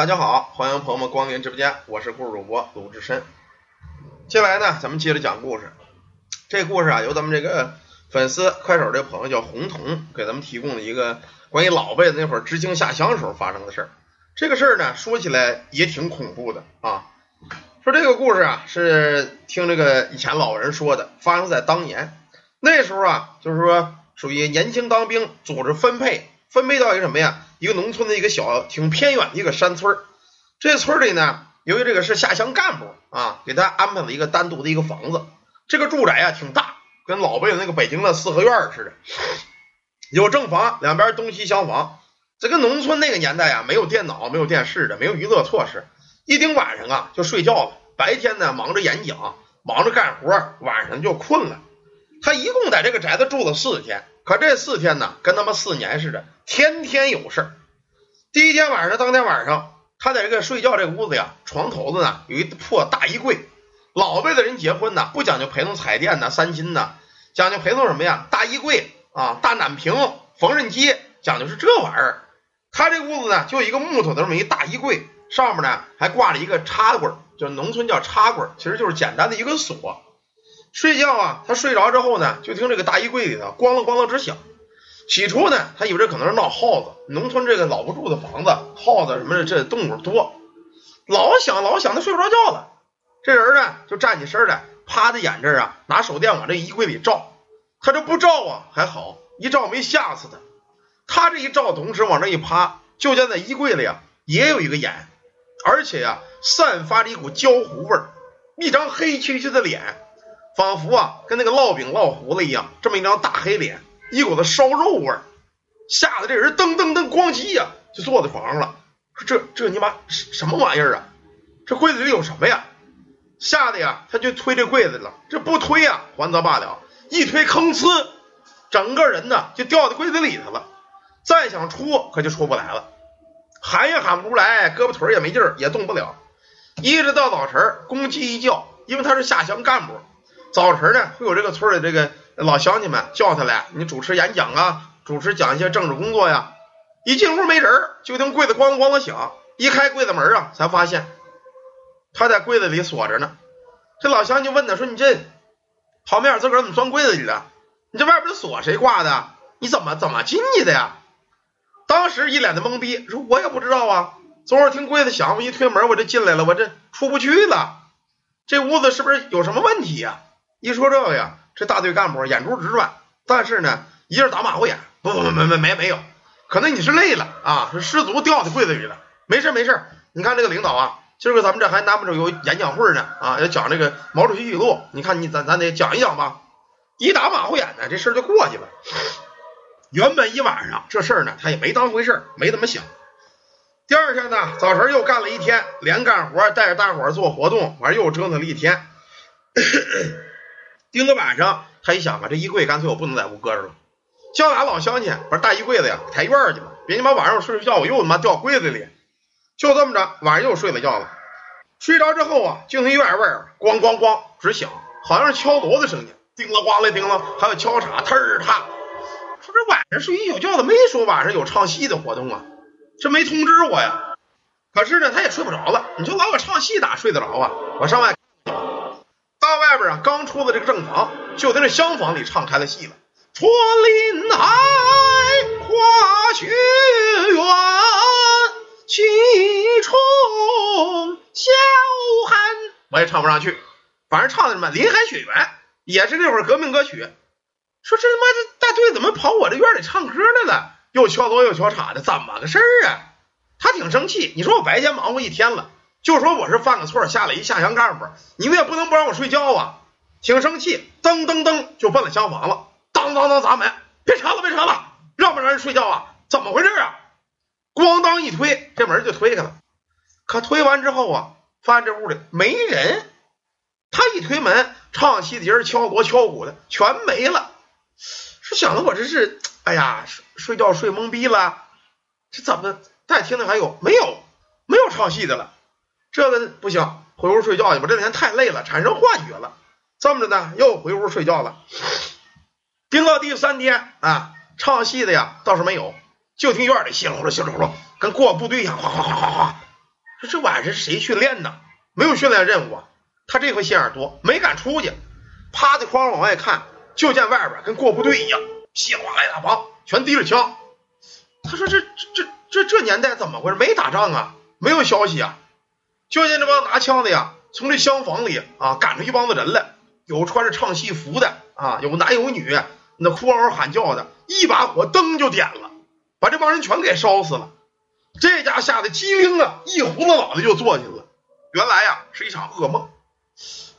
大家好，欢迎朋友们光临直播间，我是故事主播鲁智深。接下来呢，咱们接着讲故事。这故事啊，由咱们这个粉丝快手这朋友叫红彤给咱们提供了一个关于老辈子那会儿知青下乡时候发生的事儿。这个事儿呢，说起来也挺恐怖的啊。说这个故事啊，是听这个以前老人说的，发生在当年。那时候啊，就是说属于年轻当兵，组织分配，分配到一个什么呀？一个农村的一个小挺偏远的一个山村。这村里呢，由于这个是下乡干部啊，给他安排了一个单独的一个房子。这个住宅啊挺大，跟老辈子那个北京的四合院似的，有正房，两边东西厢房。这个农村那个年代啊，没有电脑，没有电视的，没有娱乐措施，一顶晚上啊就睡觉了。白天呢忙着演讲，忙着干活，晚上就困了。他一共在这个宅子住了四天，可这四天呢，跟他妈四年似的，天天有事儿。第一天晚上，当天晚上，他在这个睡觉这个屋子呀，床头子呢有一破大衣柜。老辈的人结婚呢，不讲究陪送彩电呐、三金呐，讲究陪送什么呀？大衣柜啊、大暖瓶、缝纫机，讲究是这玩意儿。他这屋子呢，就一个木头的这么一大衣柜，上面呢还挂了一个插柜，就是农村叫插柜，其实就是简单的一个锁。睡觉啊，他睡着之后呢，就听这个大衣柜里头咣啷咣啷直响。起初呢，他以为这可能是闹耗子，农村这个老不住的房子，耗子什么的这动物多，老响老响，他睡不着觉了。这人呢，就站起身来，趴在眼这儿啊，拿手电往这衣柜里照。他这不照啊，还好，一照没吓死他。他这一照，同时往这一趴，就见在衣柜里啊，也有一个眼，而且呀，散发着一股焦糊味儿，一张黑黢黢的脸，仿佛啊，跟那个烙饼烙糊了一样，这么一张大黑脸，一股子烧肉味儿，吓得这人噔噔噔咣叽呀，就坐在床上了。说这这你妈什什么玩意儿啊？这柜子里有什么呀？吓得呀，他就推这柜子了。这不推呀，还则罢了，一推吭呲，整个人呢就掉在柜子里头了。再想出，可就出不来了，喊也喊不出来，胳膊腿也没劲儿，也动不了。一直到早晨，公鸡一叫，因为他是下乡干部，早晨呢会有这个村里这个老乡亲们叫他来，你主持演讲啊，主持讲一些政治工作呀。一进屋没人，就听柜子咣啷咣啷响，一开柜子门啊，才发现他在柜子里锁着呢。这老乡就问他说：“你这好面自个儿怎么钻柜子里了？你这外边的锁谁挂的？你怎么怎么进去的呀？”当时一脸的懵逼，说：“我也不知道啊，昨儿听柜子响，我一推门我就进来了，我这出不去了。这屋子是不是有什么问题呀？”一说这个呀，这大队干部眼珠直转，但是呢，一阵打马虎眼：“不不不没没没没有，可能你是累了啊，是失足掉在柜子里了。没事没事，你看这个领导啊。”今儿个咱们这还难不着有演讲会呢啊，要讲这个毛主席语录，你看你咱咱得讲一讲吧。一打马虎眼呢，这事儿就过去了。原本一晚上这事儿呢，他也没当回事儿，没怎么想。第二天呢，早晨又干了一天，连干活带着大伙儿做活动，完又折腾了一天。盯到晚上，他一想啊，这衣柜干脆我不能在屋搁着了，叫俩老乡亲把大衣柜子呀抬院儿去吧，别你妈晚上我睡睡觉我又他妈掉柜子里。就这么着，晚上又睡了觉了。睡着之后啊，就听院外咣咣咣直响，好像是敲锣的声音，叮了咣了叮了，还有敲镲，嘚儿踏。说这晚上睡一宿觉的，没说晚上有唱戏的活动啊，这没通知我呀。可是呢，他也睡不着了。你说老有唱戏哪睡得着啊？我上外到外边啊，刚出了这个正房，就在这厢房里唱开了戏了。穿林海，花雪原。气冲小寒，我也唱不上去，反正唱的什么林海雪原，也是那会儿革命歌曲。说这他妈这大队怎么跑我这院里唱歌来了？又敲锣又敲镲的，怎么个事儿啊？他挺生气。你说我白天忙活一天了，就说我是犯个错下了一下乡干部，你们也不能不让我睡觉啊！挺生气，噔噔噔就奔了厢房了，当当当砸门，别吵了别吵了，让不让人睡觉啊？怎么回事啊？咣当一推，这门就推开了。可推完之后啊，发现这屋里没人。他一推门，唱戏的人、敲锣敲鼓的全没了。是想的我这是，哎呀，睡睡觉睡懵逼了。这怎么再听听还有没有？没有唱戏的了。这个不行，回屋睡觉去吧。这两天太累了，产生幻觉了。这么着呢，又回屋睡觉了。盯到第三天啊，唱戏的呀倒是没有。就听院里稀里呼噜、稀里呼噜，跟过部队一样，哗哗哗哗哗。说这晚上谁训练呢？没有训练任务啊。他这回心眼多，没敢出去，趴在筐往外看，就见外边跟过部队一样，稀里哗啦一大帮，全提着枪。他说这这这这年代怎么回事？没打仗啊，没有消息啊。就见这帮拿枪的呀，从这厢房里啊赶出一帮子人来，有穿着唱戏服的啊，有男有女，那哭嗷嗷喊叫的，一把火灯就点了，把这帮人全给烧死了。这家吓得机灵啊，一胡子脑袋就坐去了。原来呀是一场噩梦。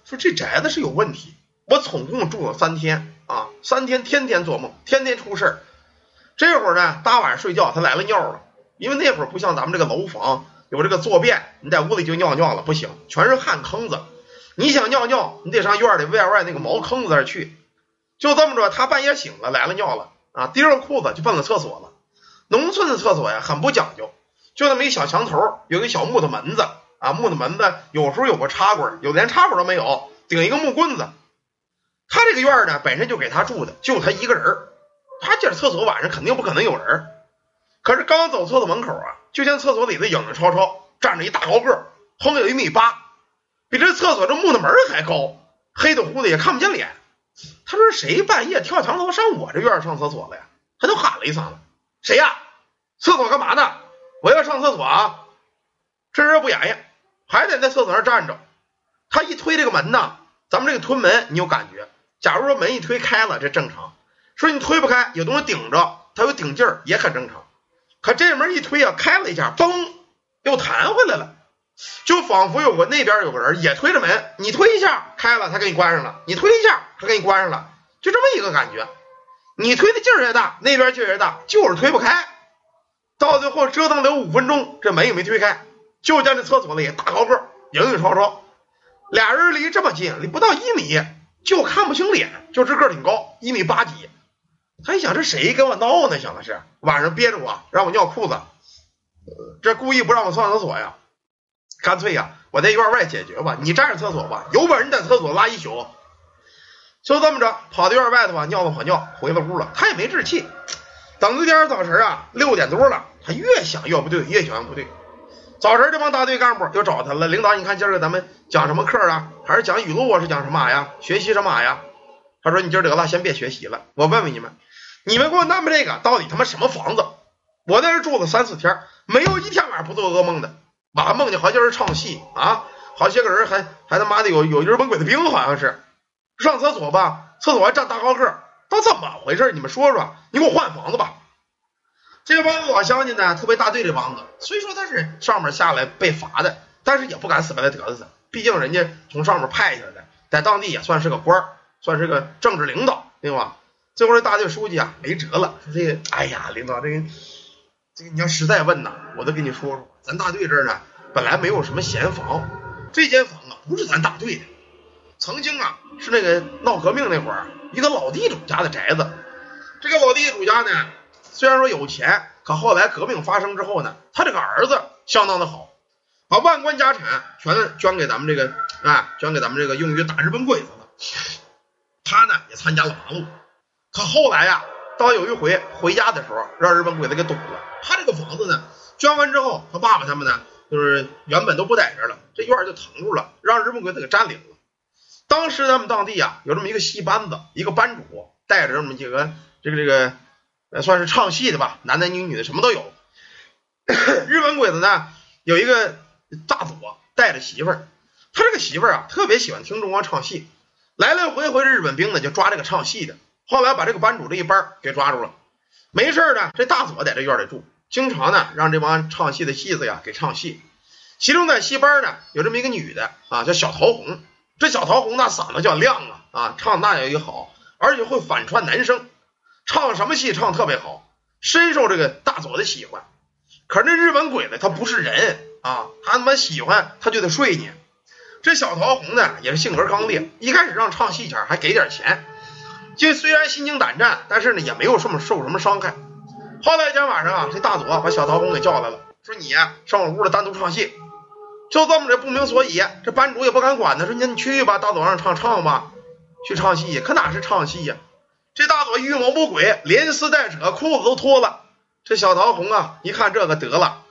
说这宅子是有问题，我总共住了三天啊，三天天天做梦，天天出事儿。这会儿呢，大晚上睡觉，他来了尿了，因为那会儿不像咱们这个楼房有这个坐便，你在屋里就尿尿了不行，全是旱坑子。你想尿尿，你得上院里外外那个茅坑子那儿去。就这么着，他半夜醒了，来了尿了啊，提上裤子就奔了厕所了。农村的厕所呀，很不讲究，就那么一小墙头，有一个小木头门子。啊，木头门子有时候有个插棍，有的连插棍都没有，顶一个木棍子。他这个院呢，本身就给他住的，就他一个人儿。他进厕所晚上肯定不可能有人。可是刚走厕所门口啊，就见厕所里的影子超超站着一大高个，后面有一米八，比这厕所这木头门还高，黑的乎的也看不见脸。他说谁半夜跳墙头上我这院上厕所了呀？他就喊了一嗓子：“谁呀？厕所干嘛呢？我要上厕所啊！”这人不言语。还得在厕所那站着，他一推这个门呢，咱们这个推门你有感觉。假如说门一推开了，这正常；说你推不开，有东西顶着，它有顶劲儿也很正常。可这门一推啊，开了一下，嘣，又弹回来了，就仿佛有个那边有个人也推着门，你推一下开了，他给你关上了；你推一下，他给你关上了，就这么一个感觉。你推的劲儿越大，那边劲儿越大，就是推不开。到最后折腾了有五分钟，这门也没推开。就见这厕所里大高个，影影绰绰，俩人离这么近，离不到一米，就看不清脸，就这个挺高，一米八几。他一想，这谁跟我闹呢？想的是晚上憋着我，让我尿裤子，这故意不让我上厕所呀？干脆呀，我在院外解决吧，你占着厕所吧，有本事你在厕所拉一宿。就这么着，跑到院外头吧，尿了泡尿，回了屋了。他也没置气，等第二天早晨啊，六点多了，他越想越不对，越想越不对。早晨这帮大队干部又找他了，领导，你看今儿个咱们讲什么课啊？还是讲语录啊？是讲什么呀？学习什么呀？他说你今儿得了，先别学习了。我问问你们，你们给我安排这个到底他妈什么房子？我在这住了三四天，没有一天晚上不做噩梦的。晚上梦见好些人唱戏啊，好些个人还还他妈的有有日本鬼子兵，好像是上厕所吧，厕所还站大高个，都怎么回事？你们说说，你给我换房子吧。这帮老乡亲呢，特别大队这帮子，虽说他是上面下来被罚的，但是也不敢死白赖得死，毕竟人家从上面派下来的，在当地也算是个官儿，算是个政治领导，对吧？最后这大队书记啊，没辙了，说这个，哎呀，领导，这个，这个你要实在问呐，我都跟你说说，咱大队这儿呢，本来没有什么闲房，这间房啊，不是咱大队的，曾经啊，是那个闹革命那会儿，一个老地主家的宅子，这个老地主家呢。虽然说有钱，可后来革命发生之后呢，他这个儿子相当的好，把万贯家产全捐给咱们这个啊，捐给咱们这个用于打日本鬼子了。他呢也参加了忙碌，可后来呀，到有一回回家的时候，让日本鬼子给堵了。他这个房子呢，捐完之后，他爸爸他们呢，就是原本都不在这了，这院就腾住了，让日本鬼子给占领了。当时咱们当地啊，有这么一个戏班子，一个班主带着这么几个这个这个。算是唱戏的吧，男男女女的什么都有。日本鬼子呢，有一个大佐带着媳妇儿，他这个媳妇儿啊，特别喜欢听中国唱戏，来来回回日本兵呢就抓这个唱戏的，后来把这个班主这一班给抓住了。没事呢，这大佐在这院里住，经常呢让这帮唱戏的戏子呀给唱戏。其中在戏班呢有这么一个女的啊，叫小桃红。这小桃红那嗓子叫亮啊啊，唱那也好，而且会反串男声。唱什么戏唱特别好，深受这个大佐的喜欢。可是那日本鬼子他不是人啊，他他妈喜欢他就得睡你。这小桃红呢也是性格刚烈，一开始让唱戏前还给点钱，就虽然心惊胆战，但是呢也没有什么受什么伤害。后来一天晚上啊，这大佐把小桃红给叫来了，说你上我屋里单独唱戏。就这么着不明所以，这班主也不敢管他，说你你去吧，大佐让唱唱吧，去唱戏，可哪是唱戏呀？这大佐预谋不轨，连撕带扯，裤子都脱了。这小桃红啊，一看这个得了，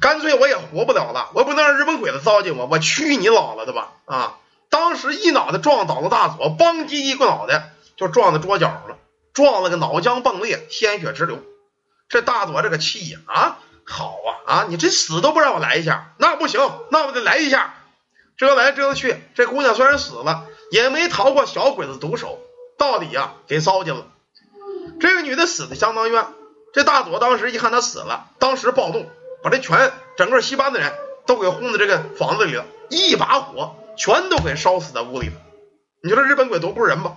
干脆我也活不了了，我不能让日本鬼子糟践我，我去你老了的吧！啊，当时一脑袋撞倒了大佐，邦叽一个脑袋就撞在桌角上了，撞了个脑浆迸裂，鲜血直流。这大佐这个气呀啊，好啊啊，你这死都不让我来一下，那不行，那我得来一下。折来折去，这姑娘虽然死了，也没逃过小鬼子毒手，到底呀给糟践了。这个女的死的相当冤。这大佐当时一看她死了，当时暴动。把这全整个戏班的人都给轰到这个房子里了，一把火全都给烧死在屋里了。你说这日本鬼多不是人吧？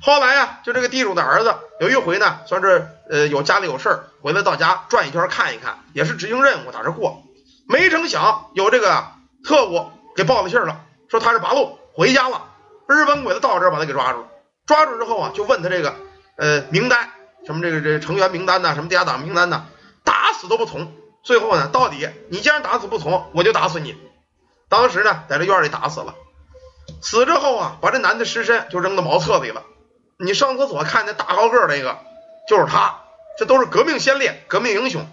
后来呀，就这个地主的儿子有一回呢，算是呃有家里有事儿，回来到家转一圈看一看，也是执行任务，打这过。没成想有这个特务给报了信了，说他是八路回家了。日本鬼子到这儿把他给抓住，抓住之后啊，就问他这个呃名单，什么这个这成员名单呐，什么地下党名单呐，打死都不从。最后呢，到底你既然打死不从，我就打死你。当时呢，在这院里打死了。死之后啊，把这男的尸身就扔到茅厕里了。你上厕所看那大高个那个，就是他。这都是革命先烈、革命英雄。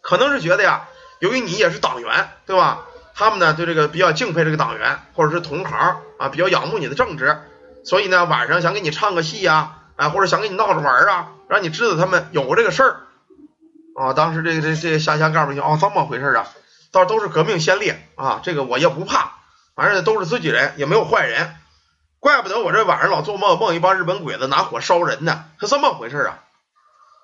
可能是觉得呀，由于你也是党员，对吧？他们呢对这个比较敬佩这个党员，或者是同行啊，比较仰慕你的正直，所以呢晚上想给你唱个戏呀，啊，或者想给你闹着玩啊，让你知道他们有这个事儿。啊，当时这个这这下乡干部就哦这么回事啊，倒都是革命先烈啊，这个我也不怕，反正都是自己人，也没有坏人，怪不得我这晚上老做梦，梦一帮日本鬼子拿火烧人呢，是这么回事啊。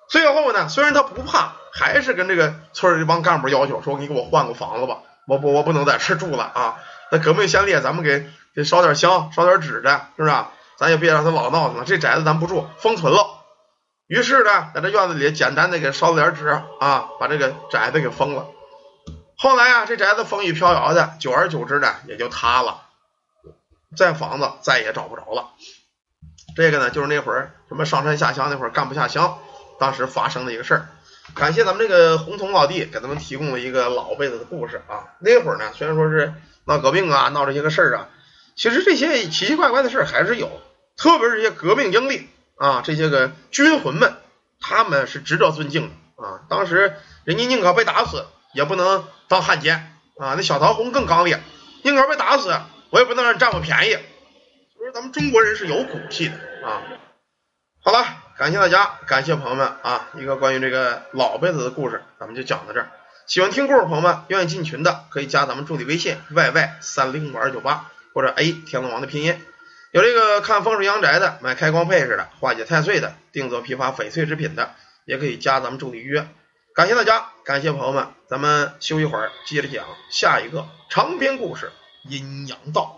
最后呢，虽然他不怕，还是跟这个村里这帮干部要求说，你给我换个房子吧，我不我不能在这住了啊。那革命先烈，咱们给给烧点香，烧点纸的，是不是？咱也别让他老闹腾了，这宅子咱不住，封存了。于是呢，在这院子里简单的给烧了点纸啊，把这个宅子给封了。后来啊，这宅子风雨飘摇的，久而久之呢，也就塌了。这房子再也找不着了。这个呢，就是那会儿什么上山下乡那会儿干不下乡，当时发生的一个事儿。感谢咱们这个红铜老弟给咱们提供了一个老辈子的故事啊。那会儿呢，虽然说是闹革命啊，闹这些个事儿啊，其实这些奇奇怪怪的事儿还是有，特别是一些革命英烈。啊，这些个军魂们，他们是值得尊敬的啊！当时人家宁可被打死，也不能当汉奸啊！那小桃红更刚烈，宁可被打死，我也不能让你占我便宜。所以说，咱们中国人是有骨气的啊！好了，感谢大家，感谢朋友们啊！一个关于这个老辈子的故事，咱们就讲到这儿。喜欢听故事朋友们，愿意进群的，可以加咱们助理微信 yy 三零五二九八或者 A 天龙王的拼音。有这个看风水阳宅的，买开光配饰的，化解太岁的，定做批发翡翠制品的，也可以加咱们助理预约。感谢大家，感谢朋友们，咱们休息会儿，接着讲下一个长篇故事《阴阳道》。